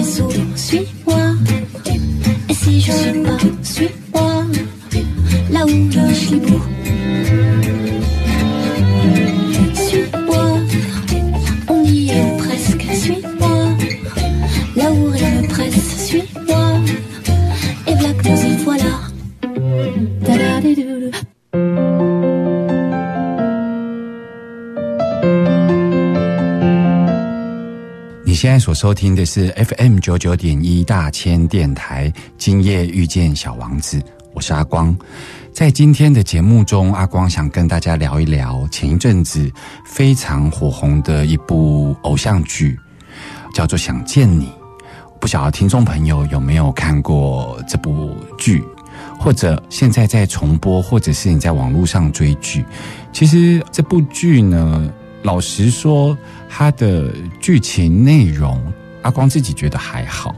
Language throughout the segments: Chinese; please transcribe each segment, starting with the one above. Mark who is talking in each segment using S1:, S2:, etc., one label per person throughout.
S1: isso. 收听的是 FM 九九点一大千电台，今夜遇见小王子，我是阿光。在今天的节目中，阿光想跟大家聊一聊前一阵子非常火红的一部偶像剧，叫做《想见你》。不晓得听众朋友有没有看过这部剧，或者现在在重播，或者是你在网络上追剧。其实这部剧呢，老实说，它的剧情内容，阿光自己觉得还好，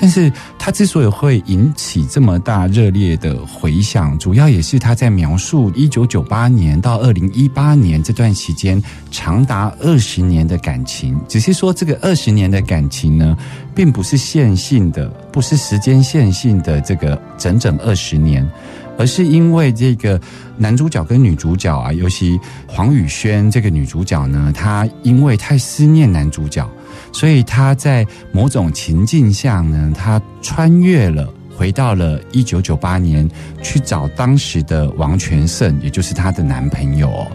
S1: 但是他之所以会引起这么大热烈的回响，主要也是他在描述一九九八年到二零一八年这段期间长达二十年的感情。只是说这个二十年的感情呢，并不是线性的，不是时间线性的这个整整二十年。而是因为这个男主角跟女主角啊，尤其黄宇轩这个女主角呢，她因为太思念男主角，所以她在某种情境下呢，她穿越了。回到了一九九八年，去找当时的王全胜，也就是她的男朋友、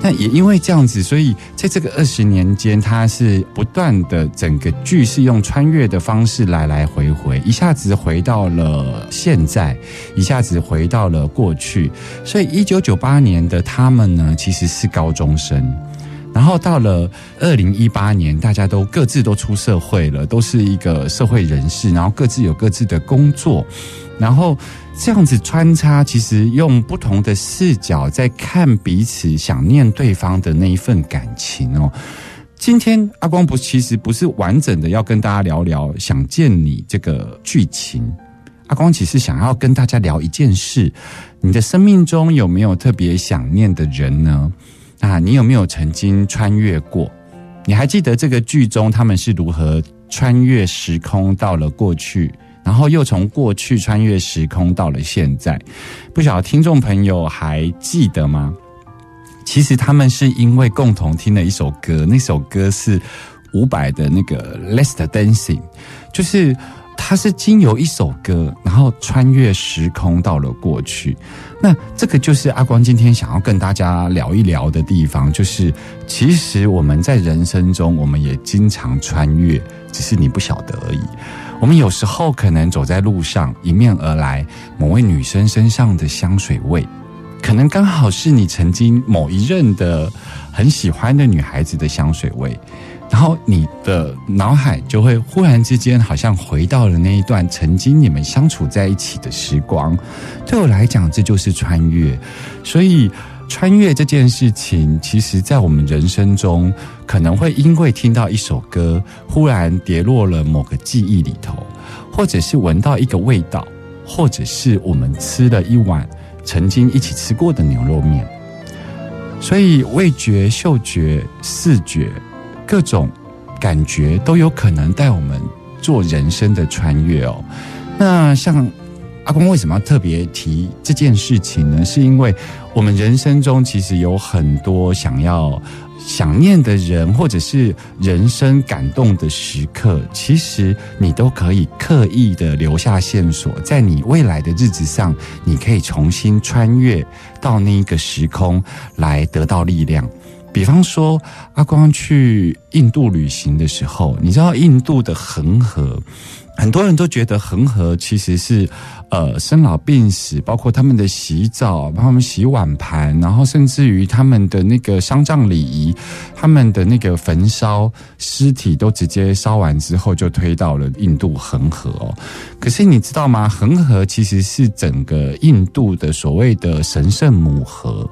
S1: 那也因为这样子，所以在这个二十年间，她是不断的整个剧是用穿越的方式来来回回，一下子回到了现在，一下子回到了过去。所以一九九八年的他们呢，其实是高中生。然后到了二零一八年，大家都各自都出社会了，都是一个社会人士，然后各自有各自的工作，然后这样子穿插，其实用不同的视角在看彼此想念对方的那一份感情哦。今天阿光不其实不是完整的要跟大家聊聊《想见你》这个剧情，阿光其实想要跟大家聊一件事：你的生命中有没有特别想念的人呢？啊，你有没有曾经穿越过？你还记得这个剧中他们是如何穿越时空到了过去，然后又从过去穿越时空到了现在？不晓得听众朋友还记得吗？其实他们是因为共同听了一首歌，那首歌是伍佰的那个《l e s t Dancing》，就是它是经由一首歌，然后穿越时空到了过去。那这个就是阿光今天想要跟大家聊一聊的地方，就是其实我们在人生中，我们也经常穿越，只是你不晓得而已。我们有时候可能走在路上，迎面而来某位女生身上的香水味，可能刚好是你曾经某一任的很喜欢的女孩子的香水味。然后你的脑海就会忽然之间好像回到了那一段曾经你们相处在一起的时光。对我来讲，这就是穿越。所以，穿越这件事情，其实在我们人生中，可能会因为听到一首歌，忽然跌落了某个记忆里头，或者是闻到一个味道，或者是我们吃了一碗曾经一起吃过的牛肉面。所以，味觉、嗅觉、视觉。各种感觉都有可能带我们做人生的穿越哦。那像阿公为什么要特别提这件事情呢？是因为我们人生中其实有很多想要想念的人，或者是人生感动的时刻，其实你都可以刻意的留下线索，在你未来的日子上，你可以重新穿越到那一个时空来得到力量。比方说，阿光去印度旅行的时候，你知道印度的恒河，很多人都觉得恒河其实是呃生老病死，包括他们的洗澡，帮他们洗碗盘，然后甚至于他们的那个丧葬礼仪，他们的那个焚烧尸体都直接烧完之后就推到了印度恒河哦。可是你知道吗？恒河其实是整个印度的所谓的神圣母河。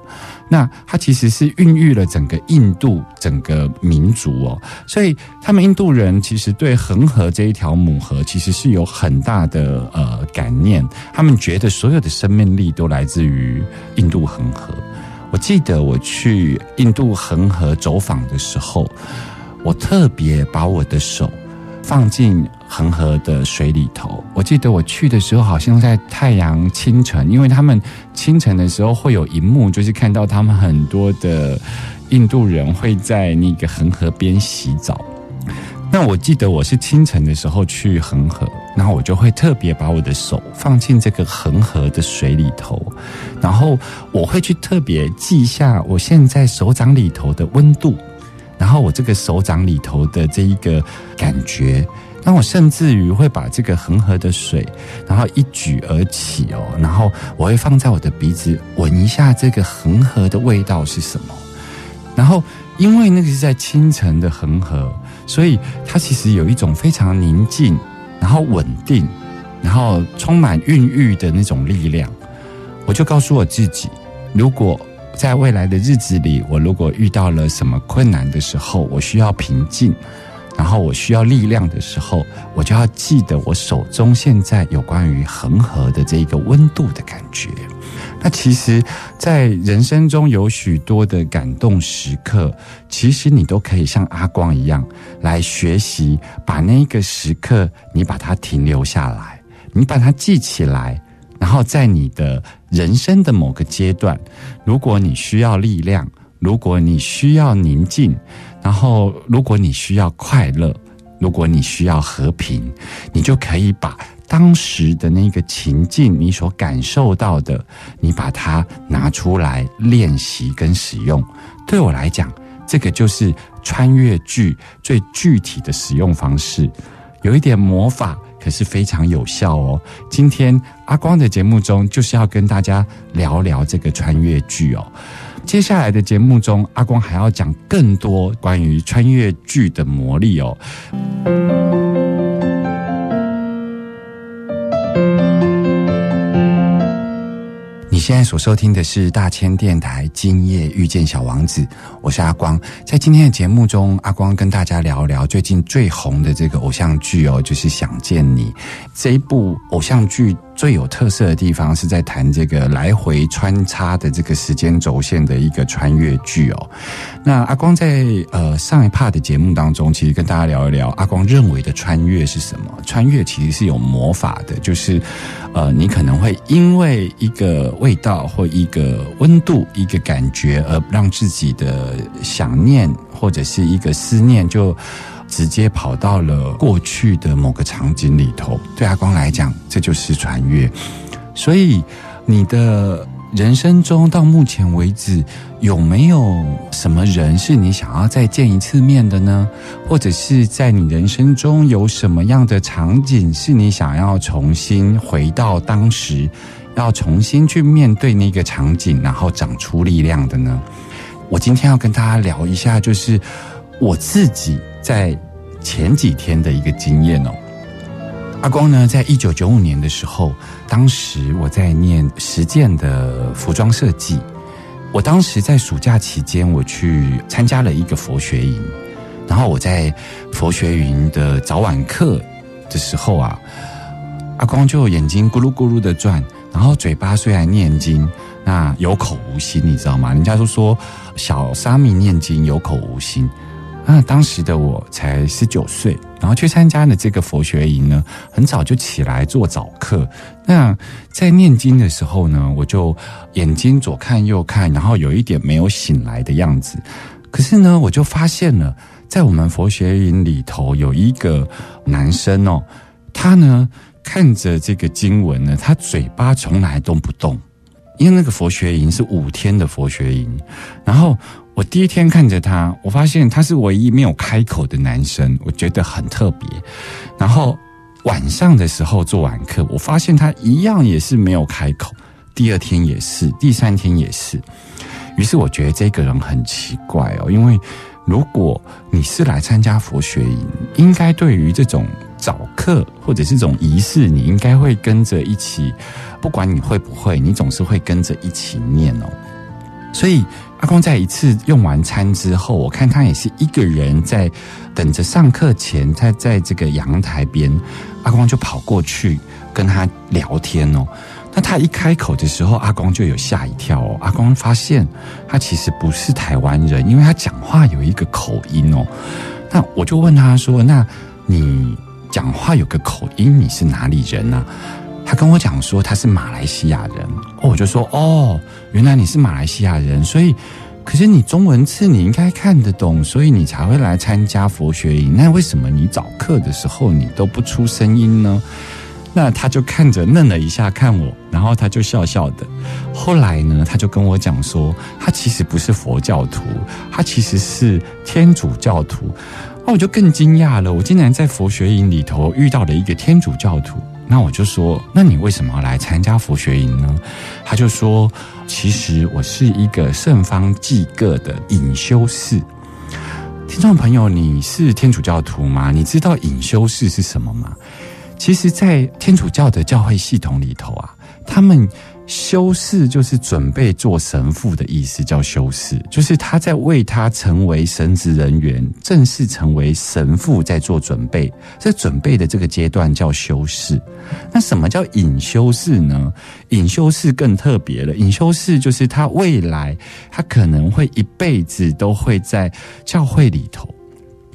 S1: 那它其实是孕育了整个印度整个民族哦，所以他们印度人其实对恒河这一条母河其实是有很大的呃感念，他们觉得所有的生命力都来自于印度恒河。我记得我去印度恒河走访的时候，我特别把我的手放进。恒河的水里头，我记得我去的时候，好像在太阳清晨，因为他们清晨的时候会有一幕，就是看到他们很多的印度人会在那个恒河边洗澡。那我记得我是清晨的时候去恒河，然后我就会特别把我的手放进这个恒河的水里头，然后我会去特别记下我现在手掌里头的温度，然后我这个手掌里头的这一个感觉。那我甚至于会把这个恒河的水，然后一举而起哦，然后我会放在我的鼻子闻一下这个恒河的味道是什么。然后因为那个是在清晨的恒河，所以它其实有一种非常宁静，然后稳定，然后充满孕育的那种力量。我就告诉我自己，如果在未来的日子里，我如果遇到了什么困难的时候，我需要平静。然后我需要力量的时候，我就要记得我手中现在有关于恒河的这一个温度的感觉。那其实，在人生中有许多的感动时刻，其实你都可以像阿光一样来学习，把那个时刻你把它停留下来，你把它记起来，然后在你的人生的某个阶段，如果你需要力量，如果你需要宁静。然后，如果你需要快乐，如果你需要和平，你就可以把当时的那个情境，你所感受到的，你把它拿出来练习跟使用。对我来讲，这个就是穿越剧最具体的使用方式，有一点魔法，可是非常有效哦。今天阿光的节目中，就是要跟大家聊聊这个穿越剧哦。接下来的节目中，阿光还要讲更多关于穿越剧的魔力哦。你现在所收听的是大千电台《今夜遇见小王子》，我是阿光。在今天的节目中，阿光跟大家聊聊最近最红的这个偶像剧哦，就是《想见你》这一部偶像剧。最有特色的地方是在谈这个来回穿插的这个时间轴线的一个穿越剧哦。那阿光在呃上一 part 的节目当中，其实跟大家聊一聊阿光认为的穿越是什么？穿越其实是有魔法的，就是呃你可能会因为一个味道或一个温度、一个感觉而让自己的想念或者是一个思念就。直接跑到了过去的某个场景里头，对阿光来讲，这就是穿越。所以，你的人生中到目前为止，有没有什么人是你想要再见一次面的呢？或者是在你人生中有什么样的场景是你想要重新回到当时，要重新去面对那个场景，然后长出力量的呢？我今天要跟大家聊一下，就是我自己。在前几天的一个经验哦，阿光呢，在一九九五年的时候，当时我在念实践的服装设计。我当时在暑假期间，我去参加了一个佛学营，然后我在佛学营的早晚课的时候啊，阿光就眼睛咕噜咕噜的转，然后嘴巴虽然念经，那有口无心，你知道吗？人家都说小沙弥念经有口无心。那当时的我才十九岁，然后去参加了这个佛学营呢，很早就起来做早课。那在念经的时候呢，我就眼睛左看右看，然后有一点没有醒来的样子。可是呢，我就发现了，在我们佛学营里头有一个男生哦，他呢看着这个经文呢，他嘴巴从来都不动，因为那个佛学营是五天的佛学营，然后我第一天看着他，我发现他是唯一没有开口的男生，我觉得很特别。然后晚上的时候做完课，我发现他一样也是没有开口。第二天也是，第三天也是。于是我觉得这个人很奇怪哦，因为如果你是来参加佛学营，应该对于这种早课或者是这种仪式，你应该会跟着一起，不管你会不会，你总是会跟着一起念哦。所以阿公在一次用完餐之后，我看他也是一个人在等着上课前，他在这个阳台边，阿公就跑过去跟他聊天哦。那他一开口的时候，阿光就有吓一跳哦。阿光发现他其实不是台湾人，因为他讲话有一个口音哦。那我就问他说：“那你讲话有个口音，你是哪里人呢？”他跟我讲说他是马来西亚人。我就说：“哦，原来你是马来西亚人，所以可是你中文字你应该看得懂，所以你才会来参加佛学营。那为什么你早课的时候你都不出声音呢？”那他就看着愣了一下看我，然后他就笑笑的。后来呢，他就跟我讲说，他其实不是佛教徒，他其实是天主教徒。那我就更惊讶了，我竟然在佛学营里头遇到了一个天主教徒。那我就说，那你为什么要来参加佛学营呢？他就说，其实我是一个圣方济各的隐修士。听众朋友，你是天主教徒吗？你知道隐修士是什么吗？其实，在天主教的教会系统里头啊，他们修士就是准备做神父的意思，叫修士，就是他在为他成为神职人员、正式成为神父在做准备，在准备的这个阶段叫修士。那什么叫隐修士呢？隐修士更特别了，隐修士就是他未来他可能会一辈子都会在教会里头，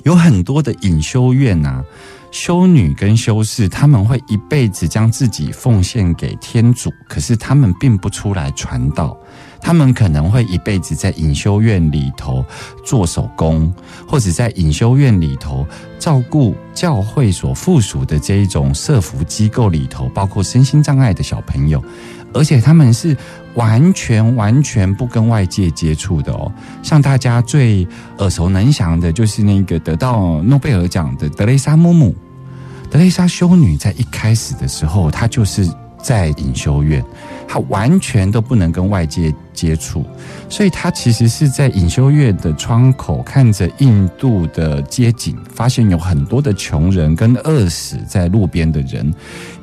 S1: 有很多的隐修院啊。修女跟修士，他们会一辈子将自己奉献给天主，可是他们并不出来传道。他们可能会一辈子在隐修院里头做手工，或者在隐修院里头照顾教会所附属的这一种社服机构里头，包括身心障碍的小朋友。而且他们是完全完全不跟外界接触的哦。像大家最耳熟能详的，就是那个得到诺贝尔奖的德雷莎·姆姆。德雷莎修女在一开始的时候，她就是在隐修院。他完全都不能跟外界接触，所以他其实是在隐修院的窗口看着印度的街景，发现有很多的穷人跟饿死在路边的人，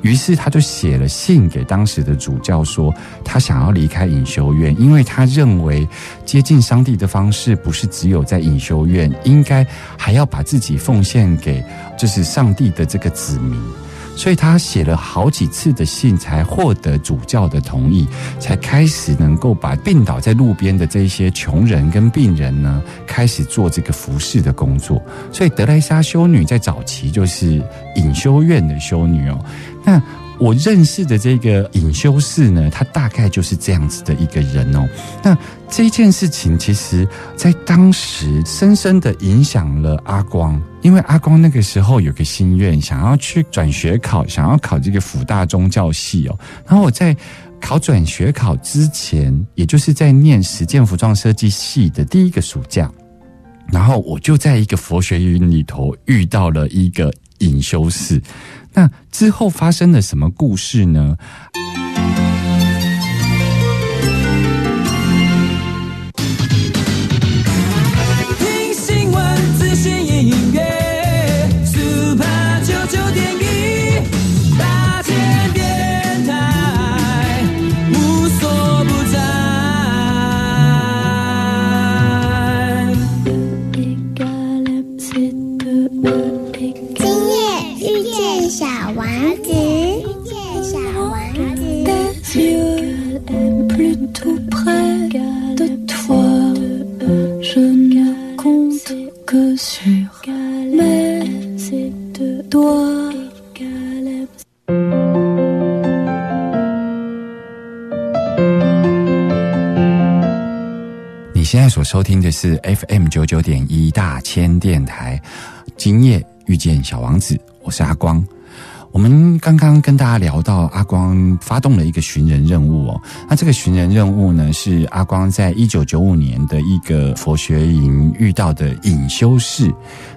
S1: 于是他就写了信给当时的主教说，他想要离开隐修院，因为他认为接近上帝的方式不是只有在隐修院，应该还要把自己奉献给就是上帝的这个子民。所以他写了好几次的信，才获得主教的同意，才开始能够把病倒在路边的这些穷人跟病人呢，开始做这个服侍的工作。所以德莱莎修女在早期就是隐修院的修女哦。那我认识的这个隐修士呢，他大概就是这样子的一个人哦。那这件事情，其实在当时深深的影响了阿光，因为阿光那个时候有个心愿，想要去转学考，想要考这个辅大宗教系哦。然后我在考转学考之前，也就是在念实践服装设计系的第一个暑假，然后我就在一个佛学院里头遇到了一个隐修士。那之后发生了什么故事呢？
S2: 多
S1: 你现在所收听的是 FM 九九点一大千电台，今夜遇见小王子，我是阿光。我们刚刚跟大家聊到阿光发动了一个寻人任务哦，那这个寻人任务呢，是阿光在一九九五年的一个佛学营遇到的隐修士。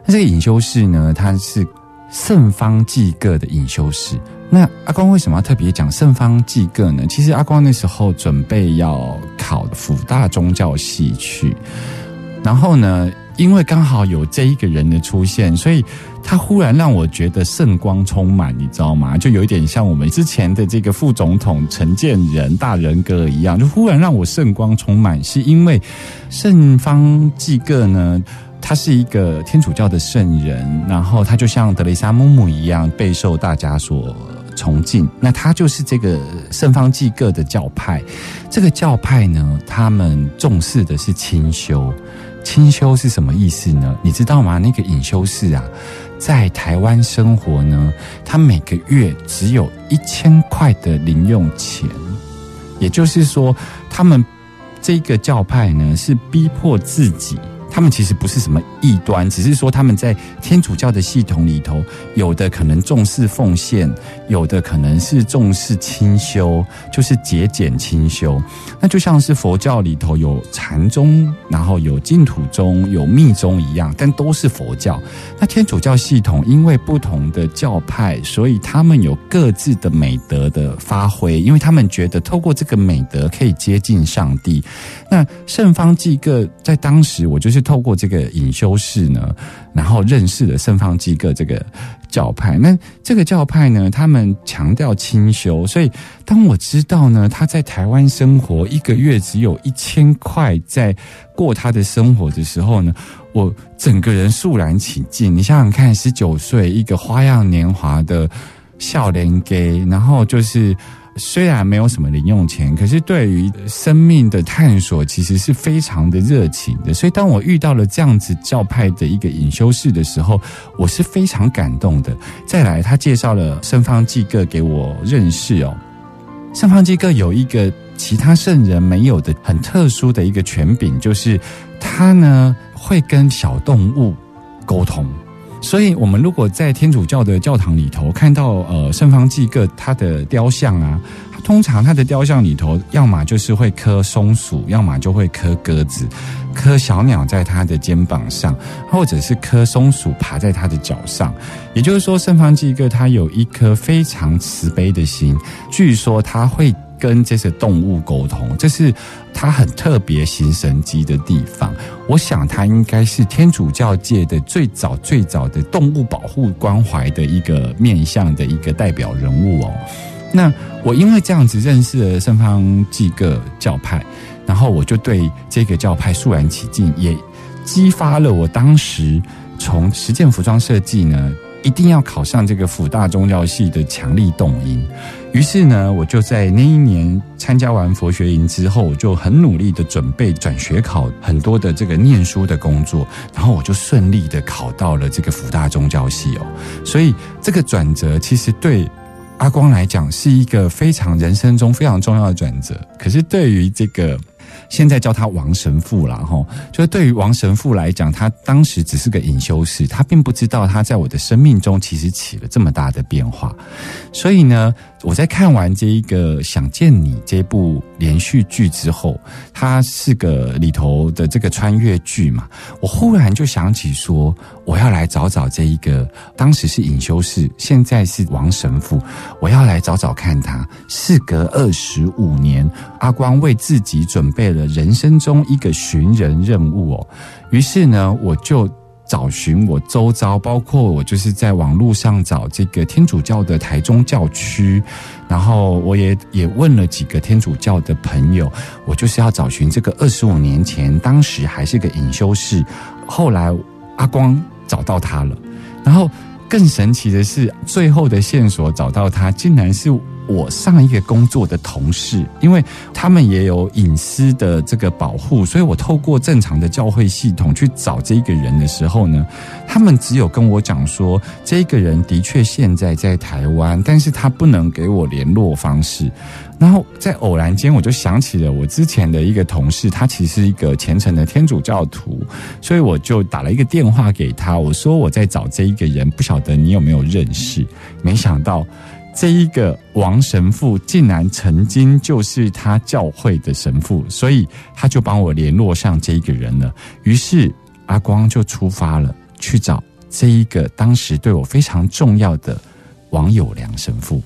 S1: 那这个隐修士呢，他是圣方济各的隐修士。那阿光为什么要特别讲圣方济各呢？其实阿光那时候准备要考辅大宗教系去，然后呢，因为刚好有这一个人的出现，所以他忽然让我觉得圣光充满，你知道吗？就有一点像我们之前的这个副总统陈建仁大人格一样，就忽然让我圣光充满，是因为圣方济各呢。他是一个天主教的圣人，然后他就像德雷莎姆姆一样备受大家所崇敬。那他就是这个圣方济各的教派。这个教派呢，他们重视的是清修。清修是什么意思呢？你知道吗？那个隐修士啊，在台湾生活呢，他每个月只有一千块的零用钱，也就是说，他们这个教派呢是逼迫自己。他们其实不是什么异端，只是说他们在天主教的系统里头，有的可能重视奉献，有的可能是重视清修，就是节俭清修。那就像是佛教里头有禅宗，然后有净土宗，有密宗一样，但都是佛教。那天主教系统因为不同的教派，所以他们有各自的美德的发挥，因为他们觉得透过这个美德可以接近上帝。那圣方济各在当时，我就是透过这个隐修士呢，然后认识了圣方济各这个教派。那这个教派呢，他们强调清修，所以当我知道呢，他在台湾生活一个月只有一千块在过他的生活的时候呢，我整个人肃然起敬。你想想看，十九岁一个花样年华的笑脸给然后就是。虽然没有什么零用钱，可是对于生命的探索，其实是非常的热情的。所以，当我遇到了这样子教派的一个隐修士的时候，我是非常感动的。再来，他介绍了圣方济各给我认识哦。圣方济各有一个其他圣人没有的很特殊的一个权柄，就是他呢会跟小动物沟通。所以，我们如果在天主教的教堂里头看到呃圣方济各他的雕像啊，通常他的雕像里头，要么就是会刻松鼠，要么就会刻鸽子，刻小鸟在他的肩膀上，或者是刻松鼠爬在他的脚上。也就是说，圣方济各他有一颗非常慈悲的心，据说他会。跟这些动物沟通，这是他很特别行神机的地方。我想他应该是天主教界的最早最早的动物保护关怀的一个面向的一个代表人物哦。那我因为这样子认识了圣方济各教派，然后我就对这个教派肃然起敬，也激发了我当时从实践服装设计呢。一定要考上这个辅大宗教系的强力动因。于是呢，我就在那一年参加完佛学营之后，我就很努力的准备转学考很多的这个念书的工作，然后我就顺利的考到了这个辅大宗教系哦。所以这个转折其实对阿光来讲是一个非常人生中非常重要的转折，可是对于这个。现在叫他王神父了哈，就是对于王神父来讲，他当时只是个隐修士，他并不知道他在我的生命中其实起了这么大的变化。所以呢，我在看完这一个《想见你》这部连续剧之后，它是个里头的这个穿越剧嘛，我忽然就想起说，我要来找找这一个当时是隐修士，现在是王神父，我要来找找看他。事隔二十五年，阿光为自己准备了人生中一个寻人任务哦。于是呢，我就。找寻我周遭，包括我就是在网络上找这个天主教的台中教区，然后我也也问了几个天主教的朋友，我就是要找寻这个二十五年前当时还是个隐修士，后来阿光找到他了，然后更神奇的是，最后的线索找到他，竟然是我上一个工作的同事，因为他们也有隐私的这个保护，所以我透过正常的教会系统去找这个人的时候呢，他们只有跟我讲说，这个人的确现在在台湾，但是他不能给我联络方式。然后在偶然间，我就想起了我之前的一个同事，他其实是一个虔诚的天主教徒，所以我就打了一个电话给他，我说我在找这一个人，不晓得你有没有认识？没想到这一个王神父竟然曾经就是他教会的神父，所以他就帮我联络上这一个人了。于是阿光就出发了，去找这一个当时对我非常重要的王友良神父。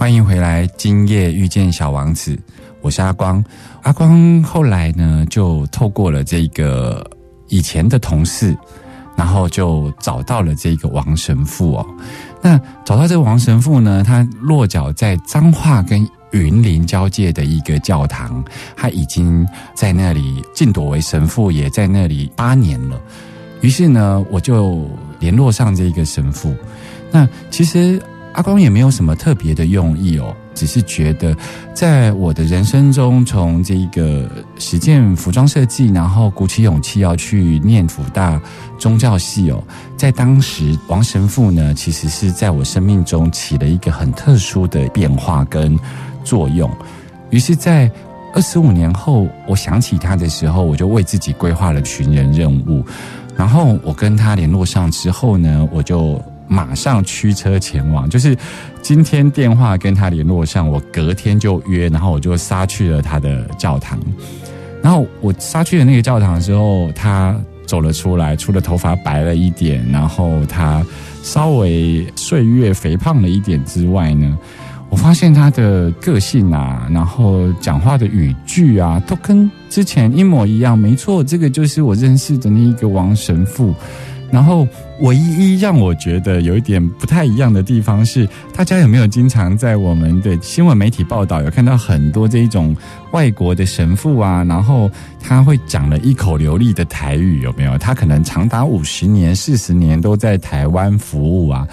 S1: 欢迎回来，今夜遇见小王子，我是阿光。阿光后来呢，就透过了这个以前的同事，然后就找到了这个王神父哦。那找到这个王神父呢，他落脚在彰化跟云林交界的一个教堂，他已经在那里晋铎为神父，也在那里八年了。于是呢，我就联络上这个神父。那其实。阿光也没有什么特别的用意哦，只是觉得在我的人生中，从这个实践服装设计，然后鼓起勇气要去念福大宗教系哦，在当时王神父呢，其实是在我生命中起了一个很特殊的变化跟作用。于是，在二十五年后，我想起他的时候，我就为自己规划了寻人任务。然后我跟他联络上之后呢，我就。马上驱车前往，就是今天电话跟他联络上，我隔天就约，然后我就杀去了他的教堂。然后我杀去了那个教堂的时候，他走了出来，除了头发白了一点，然后他稍微岁月肥胖了一点之外呢，我发现他的个性啊，然后讲话的语句啊，都跟之前一模一样。没错，这个就是我认识的那一个王神父。然后，唯一让我觉得有一点不太一样的地方是，大家有没有经常在我们的新闻媒体报道有看到很多这一种外国的神父啊？然后他会讲了一口流利的台语，有没有？他可能长达五十年、四十年都在台湾服务啊。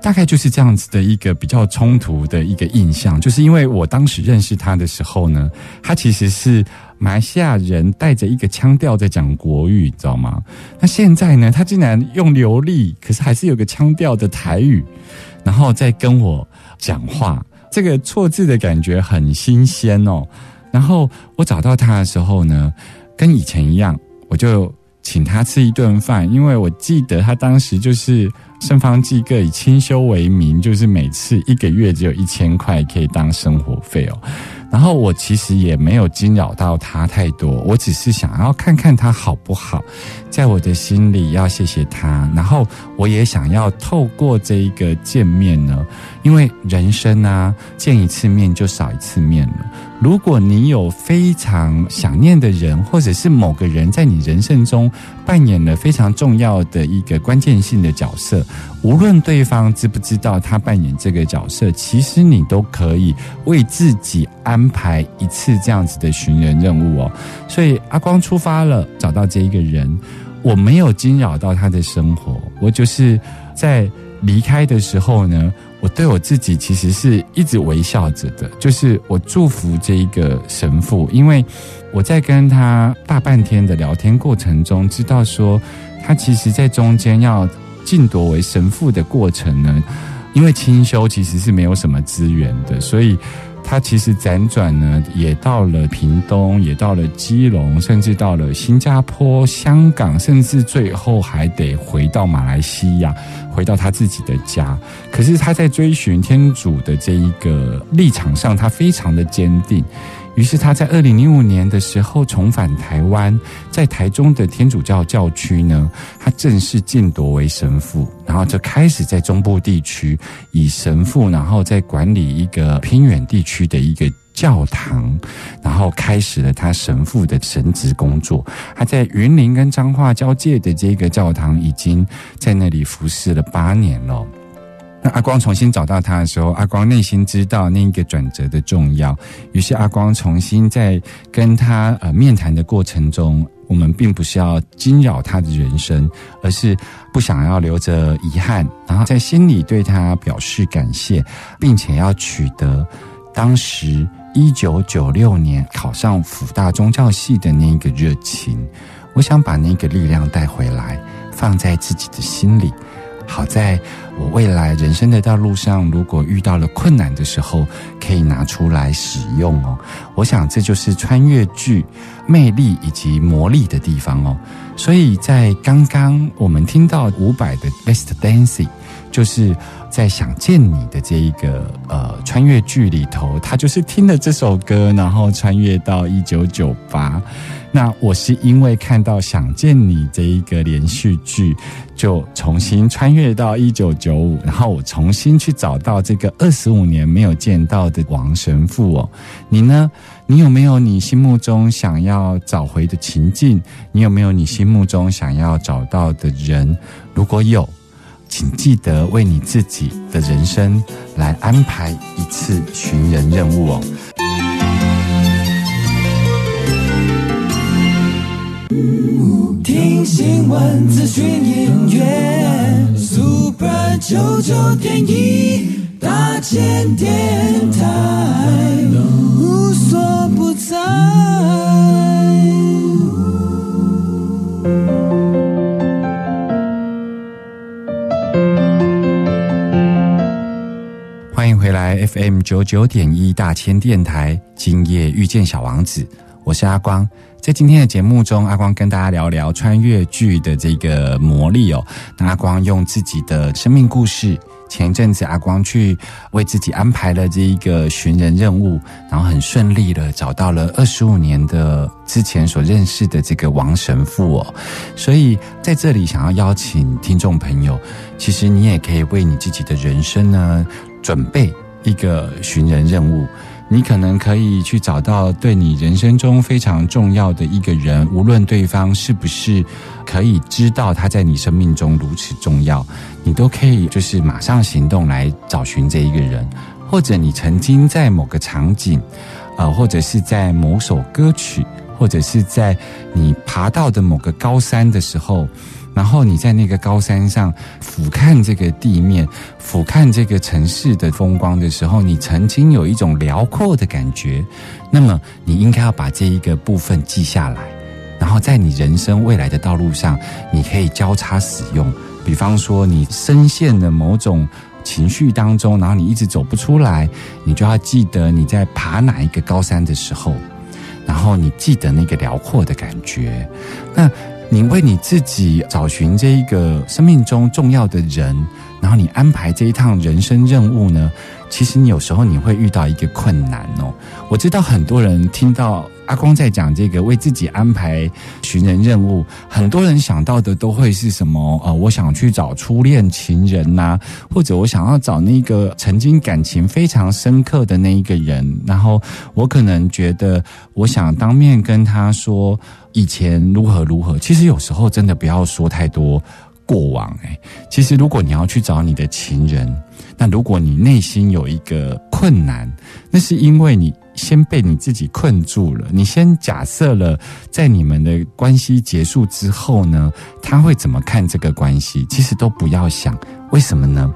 S1: 大概就是这样子的一个比较冲突的一个印象，就是因为我当时认识他的时候呢，他其实是马来西亚人，带着一个腔调在讲国语，你知道吗？那现在呢，他竟然用流利，可是还是有个腔调的台语，然后再跟我讲话，这个错字的感觉很新鲜哦。然后我找到他的时候呢，跟以前一样，我就请他吃一顿饭，因为我记得他当时就是。圣方济各以清修为名，就是每次一个月只有一千块可以当生活费哦。然后我其实也没有惊扰到他太多，我只是想要看看他好不好，在我的心里要谢谢他。然后我也想要透过这一个见面呢，因为人生啊，见一次面就少一次面了。如果你有非常想念的人，或者是某个人在你人生中扮演了非常重要的一个关键性的角色，无论对方知不知道他扮演这个角色，其实你都可以为自己安排一次这样子的寻人任务哦。所以阿光出发了，找到这一个人，我没有惊扰到他的生活，我就是在离开的时候呢。我对我自己其实是一直微笑着的，就是我祝福这一个神父，因为我在跟他大半天的聊天过程中，知道说他其实在中间要晋夺为神父的过程呢，因为清修其实是没有什么资源的，所以。他其实辗转呢，也到了屏东，也到了基隆，甚至到了新加坡、香港，甚至最后还得回到马来西亚，回到他自己的家。可是他在追寻天主的这一个立场上，他非常的坚定。于是他在二零零五年的时候重返台湾，在台中的天主教教区呢，他正式晋铎为神父，然后就开始在中部地区以神父，然后在管理一个偏远地区的一个教堂，然后开始了他神父的神职工作。他在云林跟彰化交界的这个教堂，已经在那里服侍了八年了。那阿光重新找到他的时候，阿光内心知道那一个转折的重要，于是阿光重新在跟他呃面谈的过程中，我们并不是要惊扰他的人生，而是不想要留着遗憾，然后在心里对他表示感谢，并且要取得当时一九九六年考上辅大宗教系的那个热情。我想把那个力量带回来，放在自己的心里。好在我未来人生的道路上，如果遇到了困难的时候，可以拿出来使用哦。我想这就是穿越剧魅力以及魔力的地方哦。所以在刚刚我们听到伍佰的《Best Dancing》，就是在想见你的这一个呃穿越剧里头，他就是听了这首歌，然后穿越到一九九八。那我是因为看到《想见你》这一个连续剧，就重新穿越到一九九五，然后我重新去找到这个二十五年没有见到的王神父哦。你呢？你有没有你心目中想要找回的情境？你有没有你心目中想要找到的人？如果有，请记得为你自己的人生来安排一次寻人任务哦。
S3: 听新闻、资讯、音乐，Super 九九点一大千电台，无所不在。
S1: 欢迎回来 FM 九九点一大千电台，今夜遇见小王子，我是阿光。在今天的节目中，阿光跟大家聊聊穿越剧的这个魔力哦。那阿光用自己的生命故事，前一阵子阿光去为自己安排了这一个寻人任务，然后很顺利的找到了二十五年的之前所认识的这个王神父哦。所以在这里想要邀请听众朋友，其实你也可以为你自己的人生呢准备一个寻人任务。你可能可以去找到对你人生中非常重要的一个人，无论对方是不是可以知道他在你生命中如此重要，你都可以就是马上行动来找寻这一个人，或者你曾经在某个场景，呃，或者是在某首歌曲，或者是在你爬到的某个高山的时候。然后你在那个高山上俯瞰这个地面，俯瞰这个城市的风光的时候，你曾经有一种辽阔的感觉。那么你应该要把这一个部分记下来，然后在你人生未来的道路上，你可以交叉使用。比方说，你深陷的某种情绪当中，然后你一直走不出来，你就要记得你在爬哪一个高山的时候，然后你记得那个辽阔的感觉。那。你为你自己找寻这一个生命中重要的人，然后你安排这一趟人生任务呢？其实你有时候你会遇到一个困难哦。我知道很多人听到阿光在讲这个为自己安排寻人任务，很多人想到的都会是什么？呃，我想去找初恋情人呐，或者我想要找那个曾经感情非常深刻的那一个人，然后我可能觉得我想当面跟他说。以前如何如何，其实有时候真的不要说太多过往。诶，其实如果你要去找你的情人，那如果你内心有一个困难，那是因为你先被你自己困住了。你先假设了，在你们的关系结束之后呢，他会怎么看这个关系？其实都不要想，为什么呢？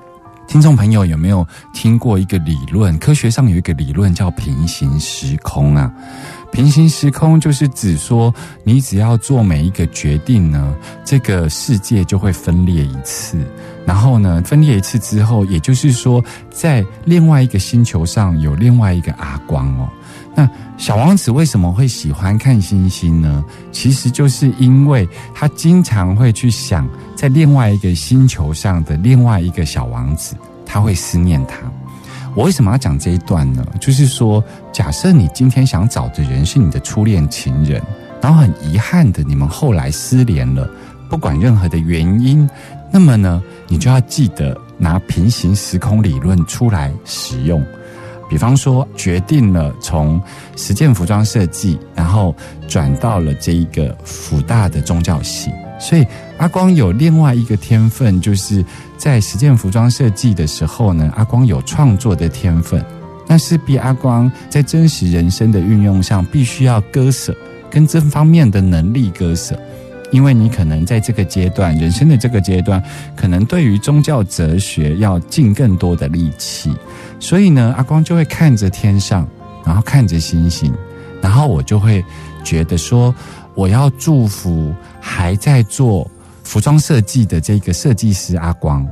S1: 听众朋友有没有听过一个理论？科学上有一个理论叫平行时空啊。平行时空就是指说，你只要做每一个决定呢，这个世界就会分裂一次。然后呢，分裂一次之后，也就是说，在另外一个星球上有另外一个阿光哦。那小王子为什么会喜欢看星星呢？其实就是因为他经常会去想，在另外一个星球上的另外一个小王子，他会思念他。我为什么要讲这一段呢？就是说，假设你今天想找的人是你的初恋情人，然后很遗憾的你们后来失联了，不管任何的原因，那么呢，你就要记得拿平行时空理论出来使用。比方说，决定了从实践服装设计，然后转到了这一个辅大的宗教系，所以阿光有另外一个天分，就是在实践服装设计的时候呢，阿光有创作的天分，那势必阿光在真实人生的运用上，必须要割舍跟这方面的能力割舍。因为你可能在这个阶段，人生的这个阶段，可能对于宗教哲学要尽更多的力气，所以呢，阿光就会看着天上，然后看着星星，然后我就会觉得说，我要祝福还在做服装设计的这个设计师阿光，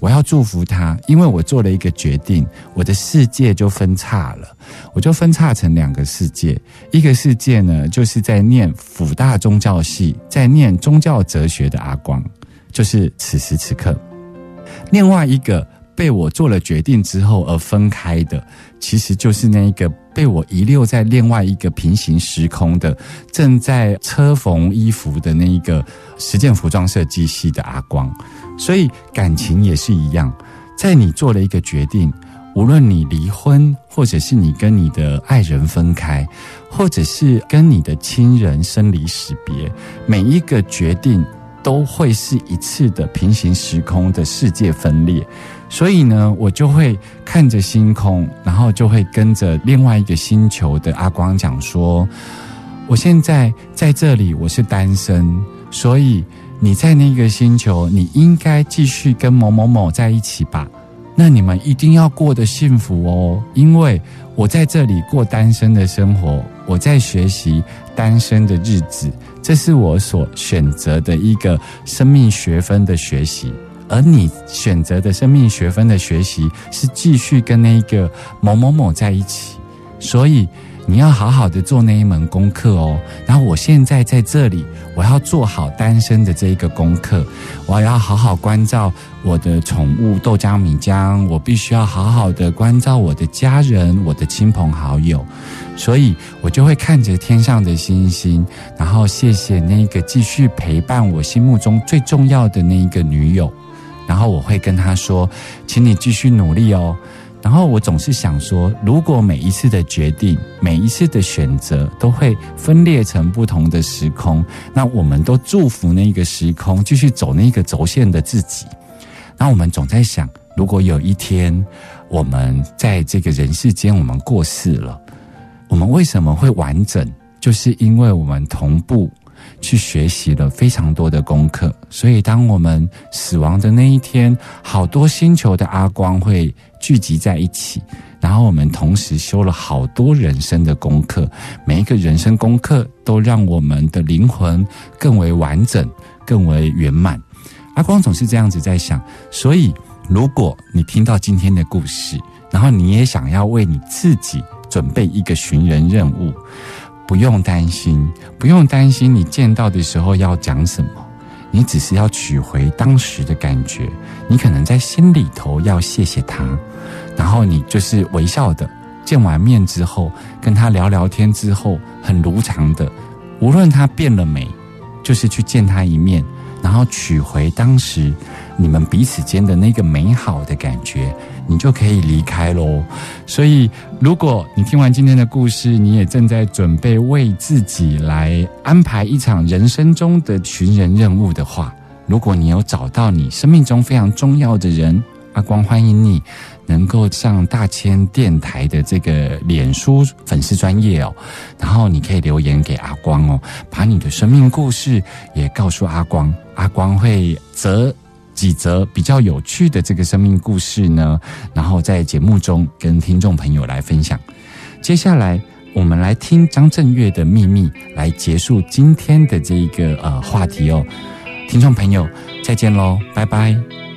S1: 我要祝福他，因为我做了一个决定，我的世界就分叉了，我就分叉成两个世界，一个世界呢，就是在念辅大宗教系，在念宗教哲学的阿光，就是此时此刻；另外一个被我做了决定之后而分开的，其实就是那一个被我遗留在另外一个平行时空的，正在车缝衣服的那一个实践服装设计系的阿光。所以感情也是一样，在你做了一个决定，无论你离婚，或者是你跟你的爱人分开，或者是跟你的亲人生离死别，每一个决定都会是一次的平行时空的世界分裂。所以呢，我就会看着星空，然后就会跟着另外一个星球的阿光讲说：“我现在在这里，我是单身，所以你在那个星球，你应该继续跟某某某在一起吧。那你们一定要过得幸福哦，因为我在这里过单身的生活，我在学习单身的日子，这是我所选择的一个生命学分的学习。”而你选择的生命学分的学习是继续跟那个某某某在一起，所以你要好好的做那一门功课哦。然后我现在在这里，我要做好单身的这一个功课，我要好好关照我的宠物豆浆米浆，我必须要好好的关照我的家人、我的亲朋好友，所以我就会看着天上的星星，然后谢谢那个继续陪伴我心目中最重要的那一个女友。然后我会跟她说：“请你继续努力哦。”然后我总是想说，如果每一次的决定、每一次的选择都会分裂成不同的时空，那我们都祝福那个时空继续走那个轴线的自己。那我们总在想，如果有一天我们在这个人世间我们过世了，我们为什么会完整？就是因为我们同步。去学习了非常多的功课，所以当我们死亡的那一天，好多星球的阿光会聚集在一起，然后我们同时修了好多人生的功课，每一个人生功课都让我们的灵魂更为完整、更为圆满。阿光总是这样子在想，所以如果你听到今天的故事，然后你也想要为你自己准备一个寻人任务。不用担心，不用担心，你见到的时候要讲什么？你只是要取回当时的感觉。你可能在心里头要谢谢他，然后你就是微笑的见完面之后，跟他聊聊天之后，很如常的，无论他变了没，就是去见他一面，然后取回当时你们彼此间的那个美好的感觉。你就可以离开喽。所以，如果你听完今天的故事，你也正在准备为自己来安排一场人生中的寻人任务的话，如果你有找到你生命中非常重要的人，阿光欢迎你能够上大千电台的这个脸书粉丝专业哦，然后你可以留言给阿光哦，把你的生命故事也告诉阿光，阿光会择。几则比较有趣的这个生命故事呢，然后在节目中跟听众朋友来分享。接下来我们来听张震岳的秘密，来结束今天的这一个呃话题哦。听众朋友，再见喽，拜拜。